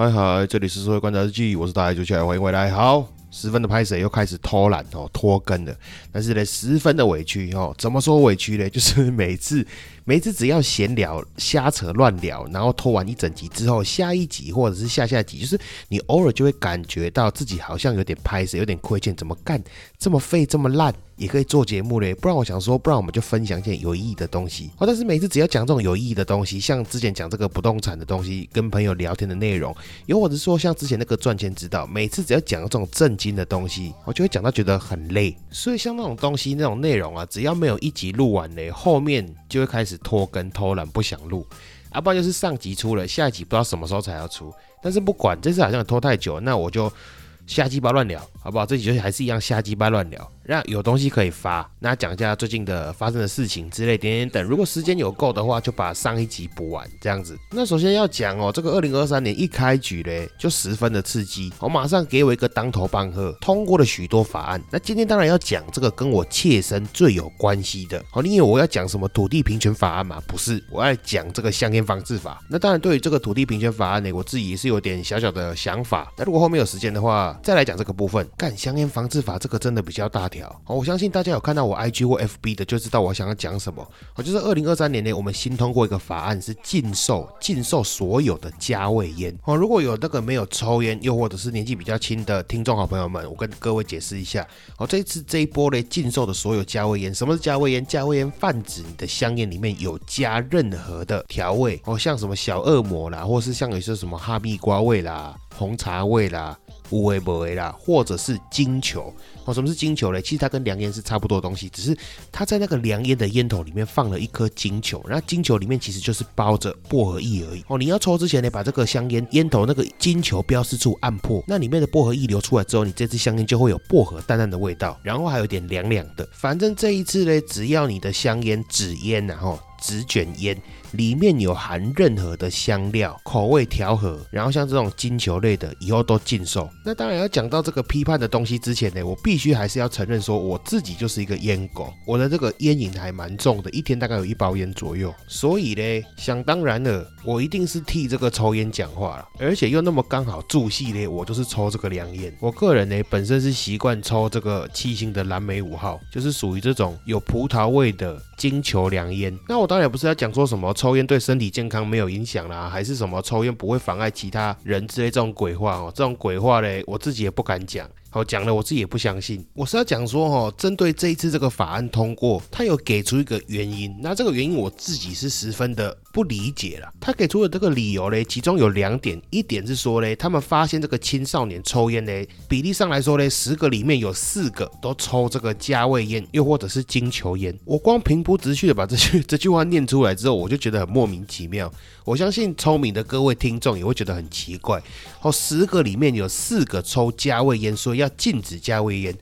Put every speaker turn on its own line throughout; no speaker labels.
嗨嗨，这里是社会观察日记，我是大爷主持人，欢迎回来。好，十分的拍摄又开始偷懒哦，拖更了，但是呢，十分的委屈哦。怎么说委屈呢？就是每次。每次只要闲聊、瞎扯、乱聊，然后拖完一整集之后，下一集或者是下下集，就是你偶尔就会感觉到自己好像有点拍死，有点亏欠，怎么干这么废、这么烂，也可以做节目嘞？不然我想说，不然我们就分享一件有意义的东西。哦，但是每次只要讲这种有意义的东西，像之前讲这个不动产的东西，跟朋友聊天的内容，又或者说像之前那个赚钱之道，每次只要讲这种震惊的东西，我就会讲到觉得很累。所以像那种东西、那种内容啊，只要没有一集录完嘞，后面就会开始。拖更偷懒不想录，啊，不然就是上集出了，下一集不知道什么时候才要出。但是不管这次好像拖太久，那我就瞎鸡巴乱聊，好不好？这集就还是一样瞎鸡巴乱聊。那有东西可以发，那讲一下最近的发生的事情之类点点等。如果时间有够的话，就把上一集补完这样子。那首先要讲哦，这个二零二三年一开局嘞，就十分的刺激，我马上给我一个当头棒喝，通过了许多法案。那今天当然要讲这个跟我切身最有关系的。好，你以为我要讲什么土地平权法案吗？不是，我要讲这个香烟防治法。那当然，对于这个土地平权法案呢，我自己也是有点小小的想法。那如果后面有时间的话，再来讲这个部分。干香烟防治法这个真的比较大条。好，我相信大家有看到我 IG 或 FB 的，就知道我想要讲什么。我就是二零二三年呢，我们新通过一个法案，是禁售禁售所有的加味烟。哦，如果有那个没有抽烟，又或者是年纪比较轻的听众好朋友们，我跟各位解释一下。哦，这一次这一波呢，禁售的所有加味烟，什么是加味烟？加味烟泛指你的香烟里面有加任何的调味，哦，像什么小恶魔啦，或是像有些什么哈密瓜味啦、红茶味啦。无为不为啦，或者是金球哦？什么是金球嘞？其实它跟凉烟是差不多的东西，只是它在那个凉烟的烟头里面放了一颗金球，那金球里面其实就是包着薄荷叶而已哦。你要抽之前呢，把这个香烟烟头那个金球标识处按破，那里面的薄荷液流出来之后，你这支香烟就会有薄荷淡淡的味道，然后还有点凉凉的。反正这一次呢，只要你的香烟纸烟然后纸卷烟。里面有含任何的香料、口味调和，然后像这种金球类的，以后都禁售。那当然要讲到这个批判的东西之前呢，我必须还是要承认说，我自己就是一个烟狗，我的这个烟瘾还蛮重的，一天大概有一包烟左右。所以呢，想当然了，我一定是替这个抽烟讲话了，而且又那么刚好住系列，我就是抽这个凉烟。我个人呢，本身是习惯抽这个七星的蓝莓五号，就是属于这种有葡萄味的金球凉烟。那我当然不是要讲说什么。抽烟对身体健康没有影响啦，还是什么？抽烟不会妨碍其他人之类这种鬼话哦，这种鬼话嘞，我自己也不敢讲。好讲了，我自己也不相信。我是要讲说，哈，针对这一次这个法案通过，他有给出一个原因。那这个原因我自己是十分的不理解了。他给出的这个理由嘞，其中有两点。一点是说嘞，他们发现这个青少年抽烟嘞，比例上来说嘞，十个里面有四个都抽这个加味烟，又或者是金球烟。我光平铺直叙的把这句 这句话念出来之后，我就觉得很莫名其妙。我相信聪明的各位听众也会觉得很奇怪。哦，十个里面有四个抽加味烟，所以要禁止加味烟，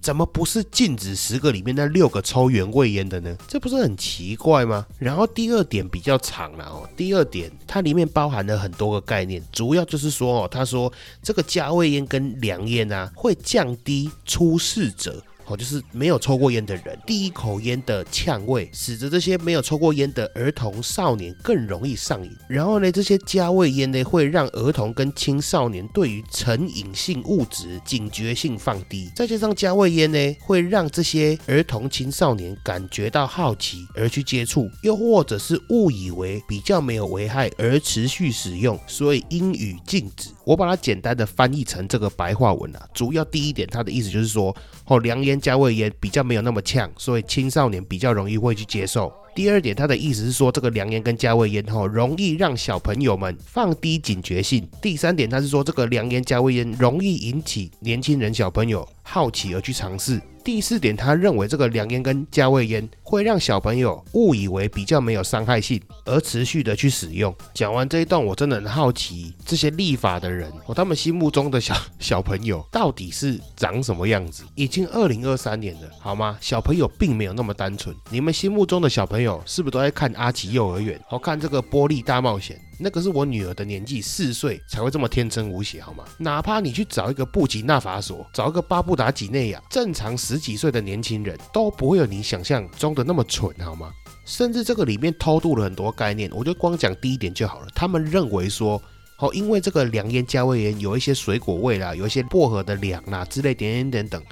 怎么不是禁止十个里面那六个抽原味烟的呢？这不是很奇怪吗？然后第二点比较长了哦，第二点它里面包含了很多个概念，主要就是说哦，他说这个加味烟跟凉烟啊，会降低出事者。哦，就是没有抽过烟的人，第一口烟的呛味，使得这些没有抽过烟的儿童少年更容易上瘾。然后呢，这些加味烟呢，会让儿童跟青少年对于成瘾性物质警觉性放低。再加上加味烟呢，会让这些儿童青少年感觉到好奇而去接触，又或者是误以为比较没有危害而持续使用，所以应予禁止。我把它简单的翻译成这个白话文啊，主要第一点，它的意思就是说，哦，凉烟加味烟比较没有那么呛，所以青少年比较容易会去接受。第二点，他的意思是说，这个凉烟跟加味烟哈，容易让小朋友们放低警觉性。第三点，他是说这个凉烟加味烟容易引起年轻人小朋友好奇而去尝试。第四点，他认为这个凉烟跟加味烟会让小朋友误以为比较没有伤害性，而持续的去使用。讲完这一段，我真的很好奇，这些立法的人，哦，他们心目中的小小朋友到底是长什么样子？已经二零二三年了，好吗？小朋友并没有那么单纯。你们心目中的小朋友是不是都在看阿奇幼儿园？好看这个玻璃大冒险？那个是我女儿的年纪，四岁才会这么天真无邪，好吗？哪怕你去找一个布吉纳法索，找一个巴布达几内亚，正常十几岁的年轻人都不会有你想象中的那么蠢，好吗？甚至这个里面偷渡了很多概念，我就光讲第一点就好了。他们认为说，哦，因为这个凉烟加味烟有一些水果味啦，有一些薄荷的凉啦之类点点点等。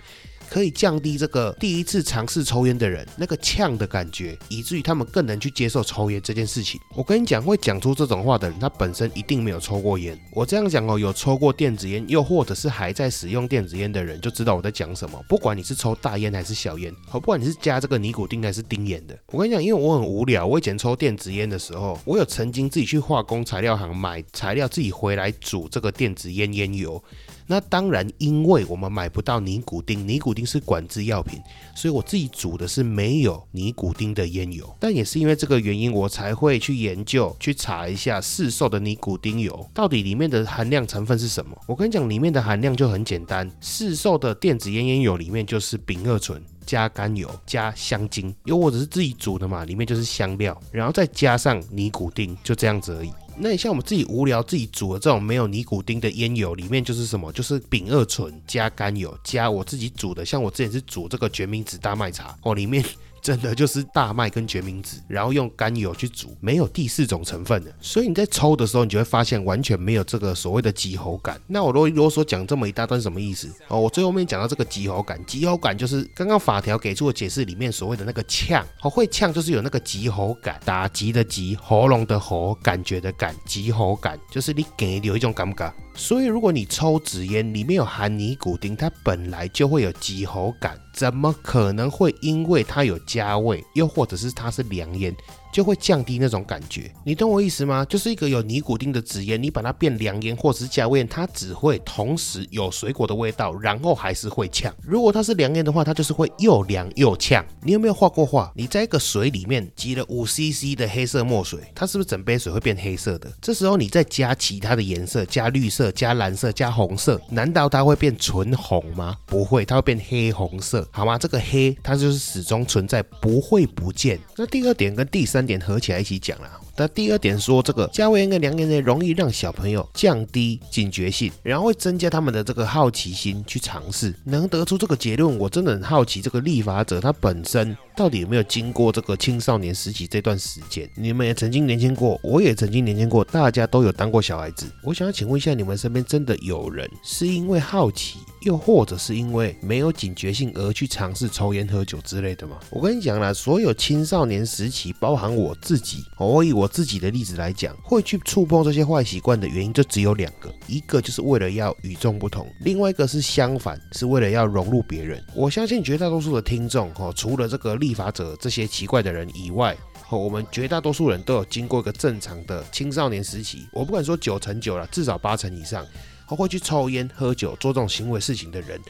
可以降低这个第一次尝试抽烟的人那个呛的感觉，以至于他们更能去接受抽烟这件事情。我跟你讲，会讲出这种话的人，他本身一定没有抽过烟。我这样讲哦，有抽过电子烟，又或者是还在使用电子烟的人，就知道我在讲什么。不管你是抽大烟还是小烟，好，不管你是加这个尼古丁还是丁烟的，我跟你讲，因为我很无聊，我以前抽电子烟的时候，我有曾经自己去化工材料行买材料，自己回来煮这个电子烟烟油。那当然，因为我们买不到尼古丁，尼古丁是管制药品，所以我自己煮的是没有尼古丁的烟油。但也是因为这个原因，我才会去研究、去查一下市售的尼古丁油到底里面的含量成分是什么。我跟你讲，里面的含量就很简单，市售的电子烟烟油里面就是丙二醇加甘油加香精，又或者是自己煮的嘛，里面就是香料，然后再加上尼古丁，就这样子而已。那你像我们自己无聊自己煮的这种没有尼古丁的烟油，里面就是什么？就是丙二醇加甘油加我自己煮的，像我之前是煮这个决明子大麦茶哦，里面。真的就是大麦跟决明子，然后用甘油去煮，没有第四种成分的，所以你在抽的时候，你就会发现完全没有这个所谓的急喉感。那我啰啰嗦讲这么一大段什么意思？哦，我最后面讲到这个急喉感，急喉感就是刚刚法条给出的解释里面所谓的那个呛，哦，会呛就是有那个急喉感，打击的急，喉咙的喉，感觉的感，急喉感就是你给有一种感觉。所以，如果你抽纸烟里面有含尼古丁，它本来就会有急喉感，怎么可能会因为它有加味，又或者是它是凉烟？就会降低那种感觉，你懂我意思吗？就是一个有尼古丁的纸烟，你把它变凉烟或者是加味，它只会同时有水果的味道，然后还是会呛。如果它是凉烟的话，它就是会又凉又呛。你有没有画过画？你在一个水里面挤了五 CC 的黑色墨水，它是不是整杯水会变黑色的？这时候你再加其他的颜色，加绿色、加蓝色、加红色，难道它会变纯红吗？不会，它会变黑红色，好吗？这个黑它就是始终存在，不会不见。那第二点跟第三。点合起来一起讲了。那第二点说，这个加味烟跟凉烟呢，容易让小朋友降低警觉性，然后会增加他们的这个好奇心去尝试。能得出这个结论，我真的很好奇，这个立法者他本身到底有没有经过这个青少年时期这段时间？你们也曾经年轻过，我也曾经年轻过，大家都有当过小孩子。我想要请问一下，你们身边真的有人是因为好奇，又或者是因为没有警觉性而去尝试抽烟喝酒之类的吗？我跟你讲啦，所有青少年时期，包含我自己，我以我。我自己的例子来讲，会去触碰这些坏习惯的原因就只有两个，一个就是为了要与众不同，另外一个是相反，是为了要融入别人。我相信绝大多数的听众，哈，除了这个立法者这些奇怪的人以外，哈，我们绝大多数人都有经过一个正常的青少年时期。我不敢说九成九了，至少八成以上，会去抽烟、喝酒、做这种行为事情的人。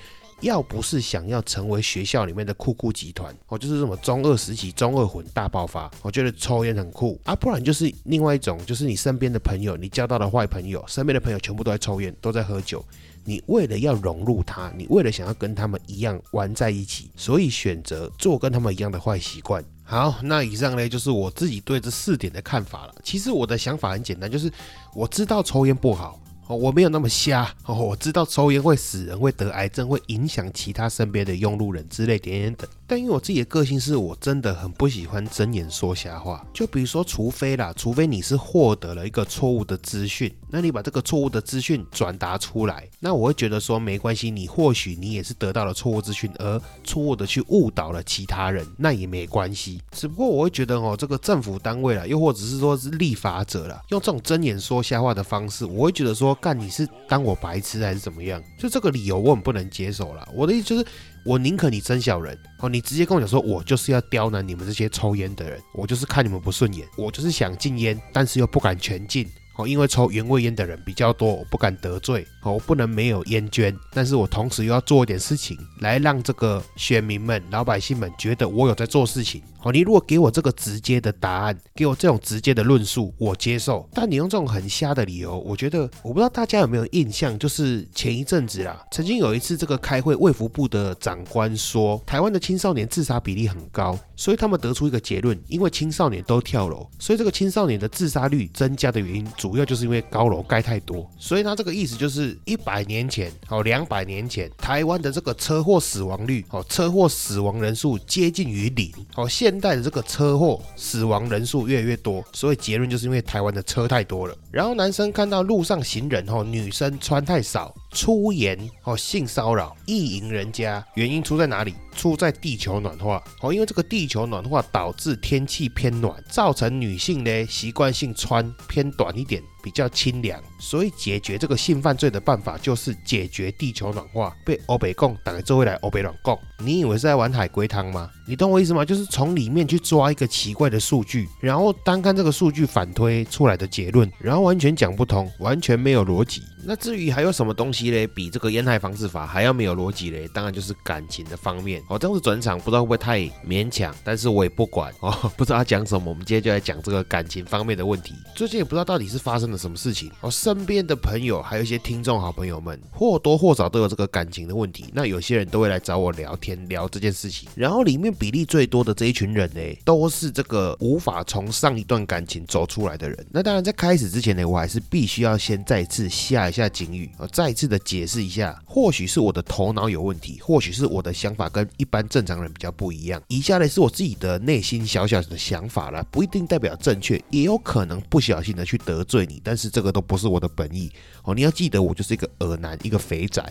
要不是想要成为学校里面的酷酷集团，哦，就是什么中二时期中二魂大爆发，我觉得抽烟很酷啊，不然就是另外一种，就是你身边的朋友，你交到的坏朋友，身边的朋友全部都在抽烟，都在喝酒，你为了要融入他，你为了想要跟他们一样玩在一起，所以选择做跟他们一样的坏习惯。好，那以上呢就是我自己对这四点的看法了。其实我的想法很简单，就是我知道抽烟不好。我没有那么瞎哦，我知道抽烟会死人，会得癌症，会影响其他身边的用路人之类点点等。但因为我自己的个性是我真的很不喜欢睁眼说瞎话。就比如说，除非啦，除非你是获得了一个错误的资讯，那你把这个错误的资讯转达出来，那我会觉得说没关系，你或许你也是得到了错误资讯，而错误的去误导了其他人，那也没关系。只不过我会觉得哦，这个政府单位啦，又或者是说是立法者啦，用这种睁眼说瞎话的方式，我会觉得说。干你是当我白痴还是怎么样？就这个理由我很不能接受了。我的意思就是，我宁可你真小人。哦，你直接跟我讲说，我就是要刁难你们这些抽烟的人，我就是看你们不顺眼，我就是想禁烟，但是又不敢全禁。哦，因为抽原味烟的人比较多，我不敢得罪。哦，我不能没有烟捐，但是我同时又要做一点事情，来让这个选民们、老百姓们觉得我有在做事情。哦，你如果给我这个直接的答案，给我这种直接的论述，我接受。但你用这种很瞎的理由，我觉得我不知道大家有没有印象，就是前一阵子啦，曾经有一次这个开会，卫福部的长官说，台湾的青少年自杀比例很高，所以他们得出一个结论，因为青少年都跳楼，所以这个青少年的自杀率增加的原因，主要就是因为高楼盖太多。所以他这个意思就是一百年前，哦，两百年前，台湾的这个车祸死亡率，哦，车祸死亡人数接近于零，哦，现代的这个车祸死亡人数越来越多，所以结论就是因为台湾的车太多了。然后男生看到路上行人哦，女生穿太少，出言哦性骚扰，意淫人家，原因出在哪里？出在地球暖化哦，因为这个地球暖化导致天气偏暖，造成女性呢习惯性穿偏短一点。比较清凉，所以解决这个性犯罪的办法就是解决地球暖化。被欧北共打周围来欧北暖共，你以为是在玩海龟汤吗？你懂我意思吗？就是从里面去抓一个奇怪的数据，然后单看这个数据反推出来的结论，然后完全讲不通，完全没有逻辑。那至于还有什么东西嘞，比这个烟害防治法还要没有逻辑嘞？当然就是感情的方面。哦，这样子转场不知道会不会太勉强，但是我也不管哦，不知道他讲什么，我们今天就来讲这个感情方面的问题。最近也不知道到底是发生了什么事情，哦，身边的朋友还有一些听众好朋友们，或多或少都有这个感情的问题。那有些人都会来找我聊天聊这件事情，然后里面比例最多的这一群人呢，都是这个无法从上一段感情走出来的人。那当然在开始之前呢，我还是必须要先再次下。一下警语，再次的解释一下，或许是我的头脑有问题，或许是我的想法跟一般正常人比较不一样。以下呢是我自己的内心小小的想法了，不一定代表正确，也有可能不小心的去得罪你，但是这个都不是我的本意哦。你要记得，我就是一个耳男，一个肥仔。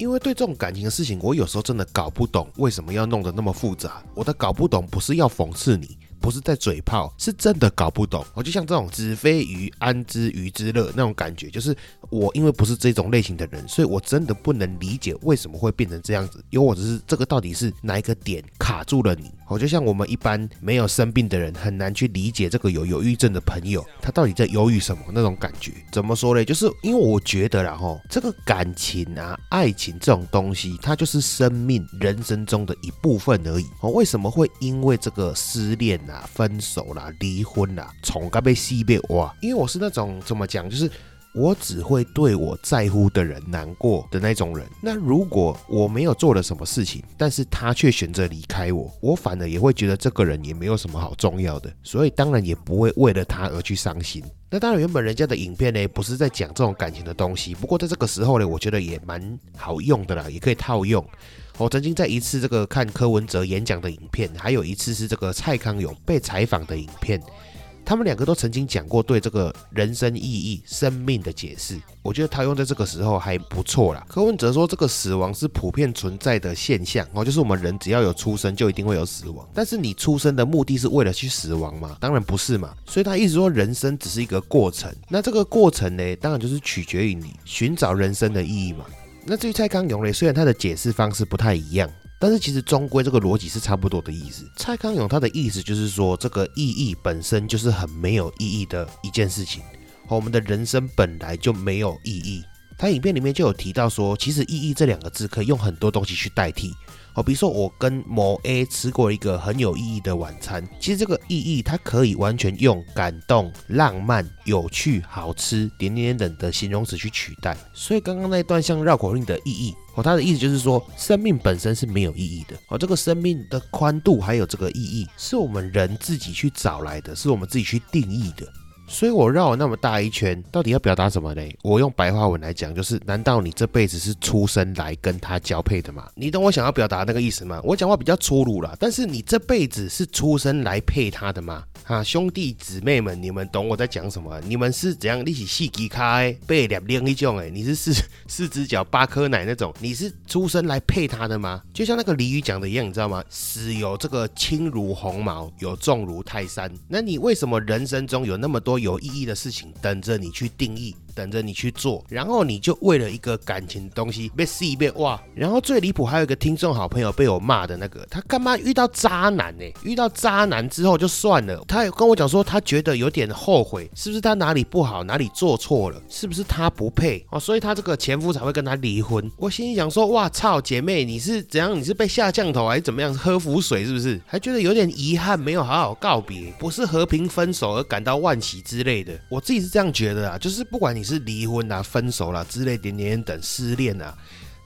因为对这种感情的事情，我有时候真的搞不懂为什么要弄得那么复杂。我的搞不懂不是要讽刺你。不是在嘴炮，是真的搞不懂。我就像这种“子非鱼，安知鱼之乐”那种感觉，就是我因为不是这种类型的人，所以我真的不能理解为什么会变成这样子。又或者是这个到底是哪一个点卡住了你？我就像我们一般没有生病的人，很难去理解这个有忧郁症的朋友，他到底在忧郁什么那种感觉？怎么说呢？就是因为我觉得啦，吼，这个感情啊、爱情这种东西，它就是生命、人生中的一部分而已。哦，为什么会因为这个失恋？啊，分手啦，离婚啦，从该被西被哇！因为我是那种怎么讲，就是我只会对我在乎的人难过的那种人。那如果我没有做了什么事情，但是他却选择离开我，我反而也会觉得这个人也没有什么好重要的，所以当然也不会为了他而去伤心。那当然，原本人家的影片呢，不是在讲这种感情的东西，不过在这个时候呢，我觉得也蛮好用的啦，也可以套用。我曾经在一次这个看柯文哲演讲的影片，还有一次是这个蔡康永被采访的影片，他们两个都曾经讲过对这个人生意义、生命的解释。我觉得他用在这个时候还不错啦。柯文哲说，这个死亡是普遍存在的现象哦，就是我们人只要有出生，就一定会有死亡。但是你出生的目的是为了去死亡吗？当然不是嘛。所以他一直说人生只是一个过程。那这个过程呢，当然就是取决于你寻找人生的意义嘛。那至于蔡康永嘞，虽然他的解释方式不太一样，但是其实终归这个逻辑是差不多的意思。蔡康永他的意思就是说，这个意义本身就是很没有意义的一件事情，我们的人生本来就没有意义。他影片里面就有提到说，其实意义这两个字可以用很多东西去代替。好，比如说我跟某 A 吃过一个很有意义的晚餐，其实这个意义它可以完全用感动、浪漫、有趣、好吃点点点等的形容词去取代。所以刚刚那一段像绕口令的意义，哦，它的意思就是说生命本身是没有意义的。哦，这个生命的宽度还有这个意义，是我们人自己去找来的，是我们自己去定义的。所以我绕了那么大一圈，到底要表达什么呢？我用白话文来讲，就是难道你这辈子是出生来跟他交配的吗？你懂我想要表达那个意思吗？我讲话比较粗鲁了，但是你这辈子是出生来配他的吗？啊，兄弟姊妹们，你们懂我在讲什么？你们是怎样一起细吉开背两另一种？哎，你是四 四只脚八颗奶那种？你是出生来配他的吗？就像那个俚语讲的一样，你知道吗？死有这个轻如鸿毛，有重如泰山。那你为什么人生中有那么多？有意义的事情等着你去定义，等着你去做，然后你就为了一个感情的东西被撕被哇，然后最离谱还有一个听众好朋友被我骂的那个，他干嘛遇到渣男呢？遇到渣男之后就算了，他也跟我讲说他觉得有点后悔，是不是他哪里不好，哪里做错了，是不是他不配哦，所以他这个前夫才会跟他离婚。我心里想说，哇操，姐妹你是怎样？你是被下降头还是怎么样？喝浮水是不是？还觉得有点遗憾，没有好好告别，不是和平分手而感到万喜之类的。我自己是这样觉得啊，就是不管你你是离婚啦、分手啦之类点点等失恋啊。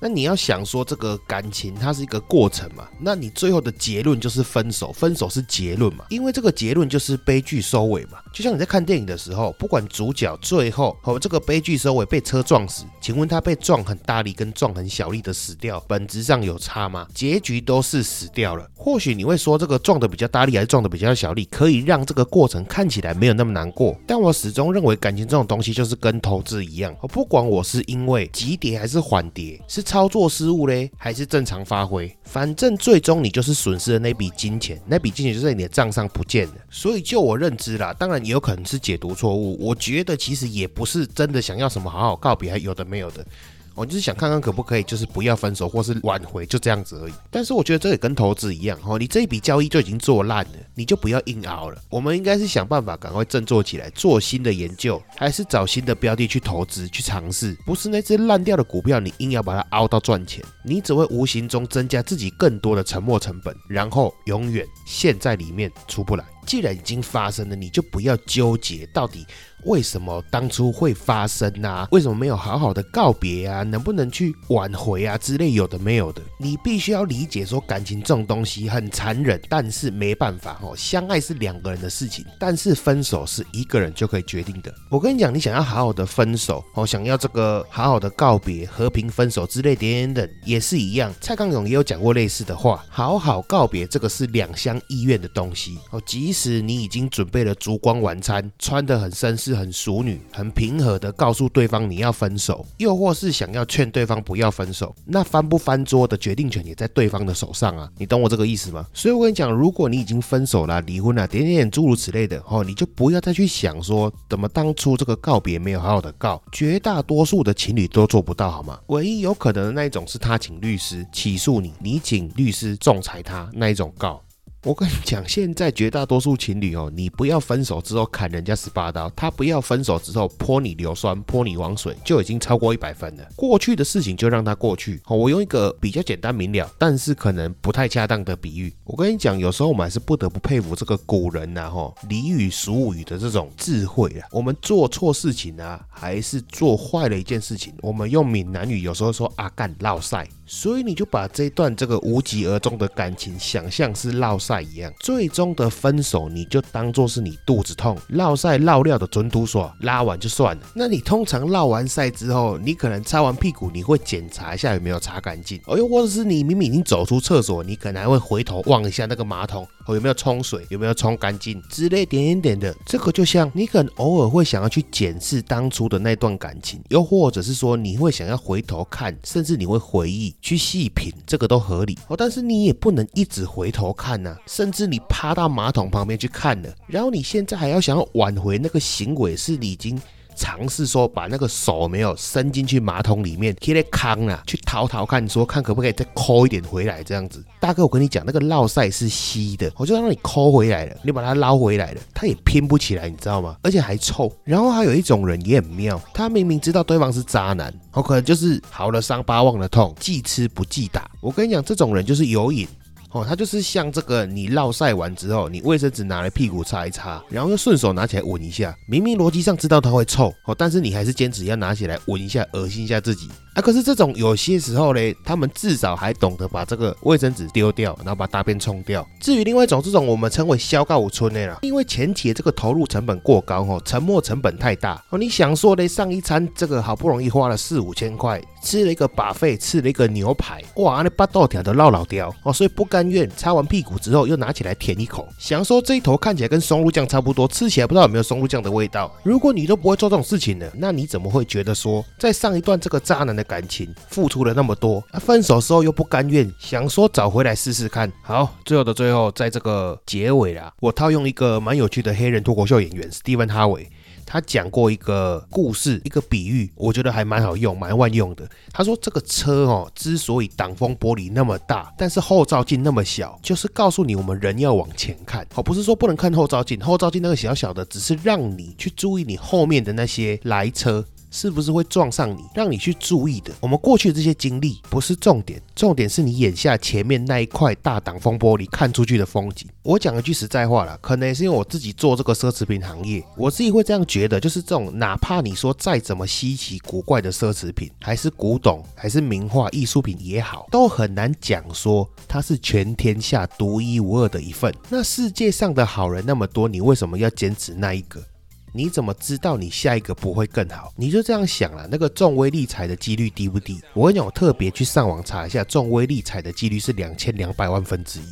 那你要想说这个感情它是一个过程嘛？那你最后的结论就是分手，分手是结论嘛？因为这个结论就是悲剧收尾嘛。就像你在看电影的时候，不管主角最后和这个悲剧收尾被车撞死，请问他被撞很大力跟撞很小力的死掉，本质上有差吗？结局都是死掉了。或许你会说这个撞的比较大力还是撞的比较小力，可以让这个过程看起来没有那么难过。但我始终认为感情这种东西就是跟投资一样，不管我是因为急跌还是缓跌，是。操作失误嘞，还是正常发挥？反正最终你就是损失了那笔金钱，那笔金钱就在你的账上不见了。所以就我认知啦，当然也有可能是解读错误。我觉得其实也不是真的想要什么好好告别，还有的没有的。我就是想看看可不可以，就是不要分手或是挽回，就这样子而已。但是我觉得这也跟投资一样，哦，你这一笔交易就已经做烂了，你就不要硬熬了。我们应该是想办法赶快振作起来，做新的研究，还是找新的标的去投资去尝试，不是那只烂掉的股票，你硬要把它熬到赚钱，你只会无形中增加自己更多的沉没成本，然后永远陷在里面出不来。既然已经发生了，你就不要纠结到底。为什么当初会发生啊？为什么没有好好的告别啊？能不能去挽回啊？之类有的没有的，你必须要理解说感情这种东西很残忍，但是没办法哦。相爱是两个人的事情，但是分手是一个人就可以决定的。我跟你讲，你想要好好的分手哦，想要这个好好的告别、和平分手之类点点等，也是一样。蔡康永也有讲过类似的话，好好告别这个是两厢意愿的东西哦。即使你已经准备了烛光晚餐，穿得很绅士。很淑女、很平和的告诉对方你要分手，又或是想要劝对方不要分手，那翻不翻桌的决定权也在对方的手上啊！你懂我这个意思吗？所以我跟你讲，如果你已经分手了、离婚了，点点点诸如此类的哦，你就不要再去想说怎么当初这个告别没有好好的告，绝大多数的情侣都做不到，好吗？唯一有可能的那一种是他请律师起诉你，你请律师仲裁他那一种告。我跟你讲，现在绝大多数情侣哦，你不要分手之后砍人家十八刀，他不要分手之后泼你硫酸、泼你王水，就已经超过一百分了。过去的事情就让它过去。好，我用一个比较简单明了，但是可能不太恰当的比喻。我跟你讲，有时候我们还是不得不佩服这个古人呐，哈俚语俗语的这种智慧啊。我们做错事情啊，还是做坏了一件事情，我们用闽南语有时候说阿干绕赛。所以你就把这段这个无疾而终的感情想象是落赛一样，最终的分手你就当做是你肚子痛，落赛落料的准土所拉完就算了。那你通常落完赛之后，你可能擦完屁股，你会检查一下有没有擦干净，哦又或者是你明明已经走出厕所，你可能还会回头望一下那个马桶。哦，有没有冲水？有没有冲干净之类点点点的？这个就像你可能偶尔会想要去检视当初的那段感情，又或者是说你会想要回头看，甚至你会回忆去细品，这个都合理哦。但是你也不能一直回头看呐，甚至你趴到马桶旁边去看了，然后你现在还要想要挽回那个行为，是你已经。尝试说把那个手没有伸进去马桶里面，贴在康啊，去掏掏看，说看可不可以再抠一点回来这样子。大哥，我跟你讲，那个烙塞是稀的，我就让你抠回来了，你把它捞回来了，它也拼不起来，你知道吗？而且还臭。然后还有一种人也很妙，他明明知道对方是渣男，我可能就是好了伤疤忘了痛，记吃不记打。我跟你讲，这种人就是有瘾。哦，它就是像这个，你绕晒完之后，你卫生纸拿来屁股擦一擦，然后又顺手拿起来闻一下，明明逻辑上知道它会臭，哦，但是你还是坚持要拿起来闻一下，恶心一下自己。啊，可是这种有些时候嘞，他们至少还懂得把这个卫生纸丢掉，然后把大便冲掉。至于另外一种，这种我们称为消告五村的啦，因为前期的这个投入成本过高哦，沉没成本太大哦。你想说嘞，上一餐这个好不容易花了四五千块，吃了一个把费，吃了一个牛排，哇，那八豆条都落老掉哦，所以不甘愿擦完屁股之后又拿起来舔一口，想说这一头看起来跟松露酱差不多，吃起来不知道有没有松露酱的味道。如果你都不会做这种事情呢，那你怎么会觉得说在上一段这个渣男的？感情付出了那么多，分手时候又不甘愿，想说找回来试试看。好，最后的最后，在这个结尾啊，我套用一个蛮有趣的黑人脱口秀演员史蒂芬哈维。他讲过一个故事，一个比喻，我觉得还蛮好用，蛮万用的。他说这个车哦，之所以挡风玻璃那么大，但是后照镜那么小，就是告诉你我们人要往前看，哦，不是说不能看后照镜，后照镜那个小小的，只是让你去注意你后面的那些来车。是不是会撞上你，让你去注意的？我们过去的这些经历不是重点，重点是你眼下前面那一块大挡风玻璃看出去的风景。我讲一句实在话了，可能也是因为我自己做这个奢侈品行业，我自己会这样觉得，就是这种哪怕你说再怎么稀奇古怪的奢侈品，还是古董，还是名画艺术品也好，都很难讲说它是全天下独一无二的一份。那世界上的好人那么多，你为什么要坚持那一个？你怎么知道你下一个不会更好？你就这样想了，那个中威力彩的几率低不低？我跟你讲，我特别去上网查一下，中威力彩的几率是两千两百万分之一。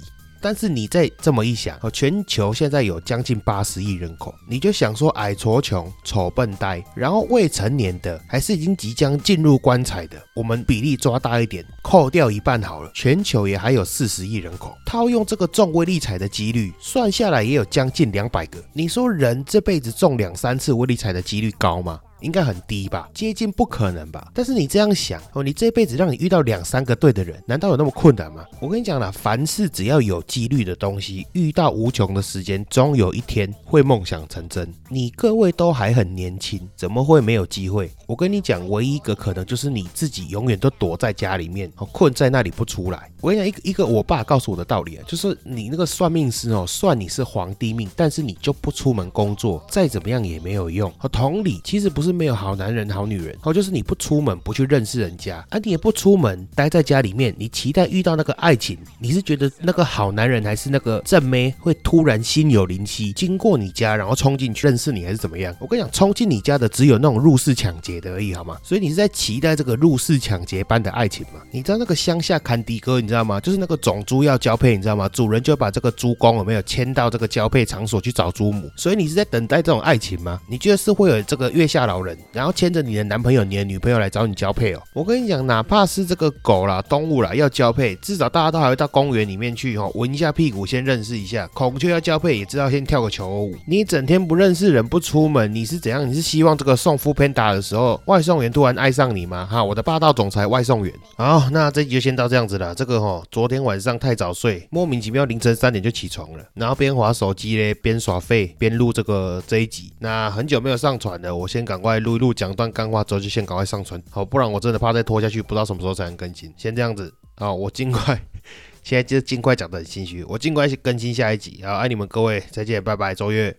但是你再这么一想，哦，全球现在有将近八十亿人口，你就想说矮矬穷、丑笨呆，然后未成年的，还是已经即将进入棺材的，我们比例抓大一点，扣掉一半好了，全球也还有四十亿人口。套用这个中威力彩的几率，算下来也有将近两百个。你说人这辈子中两三次威力彩的几率高吗？应该很低吧，接近不可能吧？但是你这样想哦，你这辈子让你遇到两三个对的人，难道有那么困难吗？我跟你讲了，凡事只要有几率的东西，遇到无穷的时间，终有一天会梦想成真。你各位都还很年轻，怎么会没有机会？我跟你讲，唯一一个可能就是你自己永远都躲在家里面，哦困在那里不出来。我跟你讲，一个一个我爸告诉我的道理啊，就是你那个算命师哦，算你是皇帝命，但是你就不出门工作，再怎么样也没有用。同理，其实不是。没有好男人、好女人，哦，就是你不出门，不去认识人家，啊，你也不出门，待在家里面，你期待遇到那个爱情，你是觉得那个好男人还是那个正妹会突然心有灵犀，经过你家，然后冲进去认识你，还是怎么样？我跟你讲，冲进你家的只有那种入室抢劫的而已，好吗？所以你是在期待这个入室抢劫般的爱情吗？你知道那个乡下坎迪哥，你知道吗？就是那个种猪要交配，你知道吗？主人就把这个猪公有没有牵到这个交配场所去找猪母，所以你是在等待这种爱情吗？你觉得是会有这个月下老人？然后牵着你的男朋友、你的女朋友来找你交配哦。我跟你讲，哪怕是这个狗啦、动物啦要交配，至少大家都还会到公园里面去哈，闻一下屁股，先认识一下。孔雀要交配，也知道先跳个求偶舞。你整天不认识人、不出门，你是怎样？你是希望这个送夫 panda 的时候，外送员突然爱上你吗？哈，我的霸道总裁外送员。好，那这集就先到这样子了。这个哈，昨天晚上太早睡，莫名其妙凌晨三点就起床了，然后边划手机嘞，边耍废，边录这个这一集。那很久没有上传了，我先赶快录一录。讲段干话之后就先赶快上传，好，不然我真的怕再拖下去，不知道什么时候才能更新。先这样子，好，我尽快，现在就尽快讲的很心虚，我尽快去更新下一集。好，爱你们各位，再见，拜拜，周月。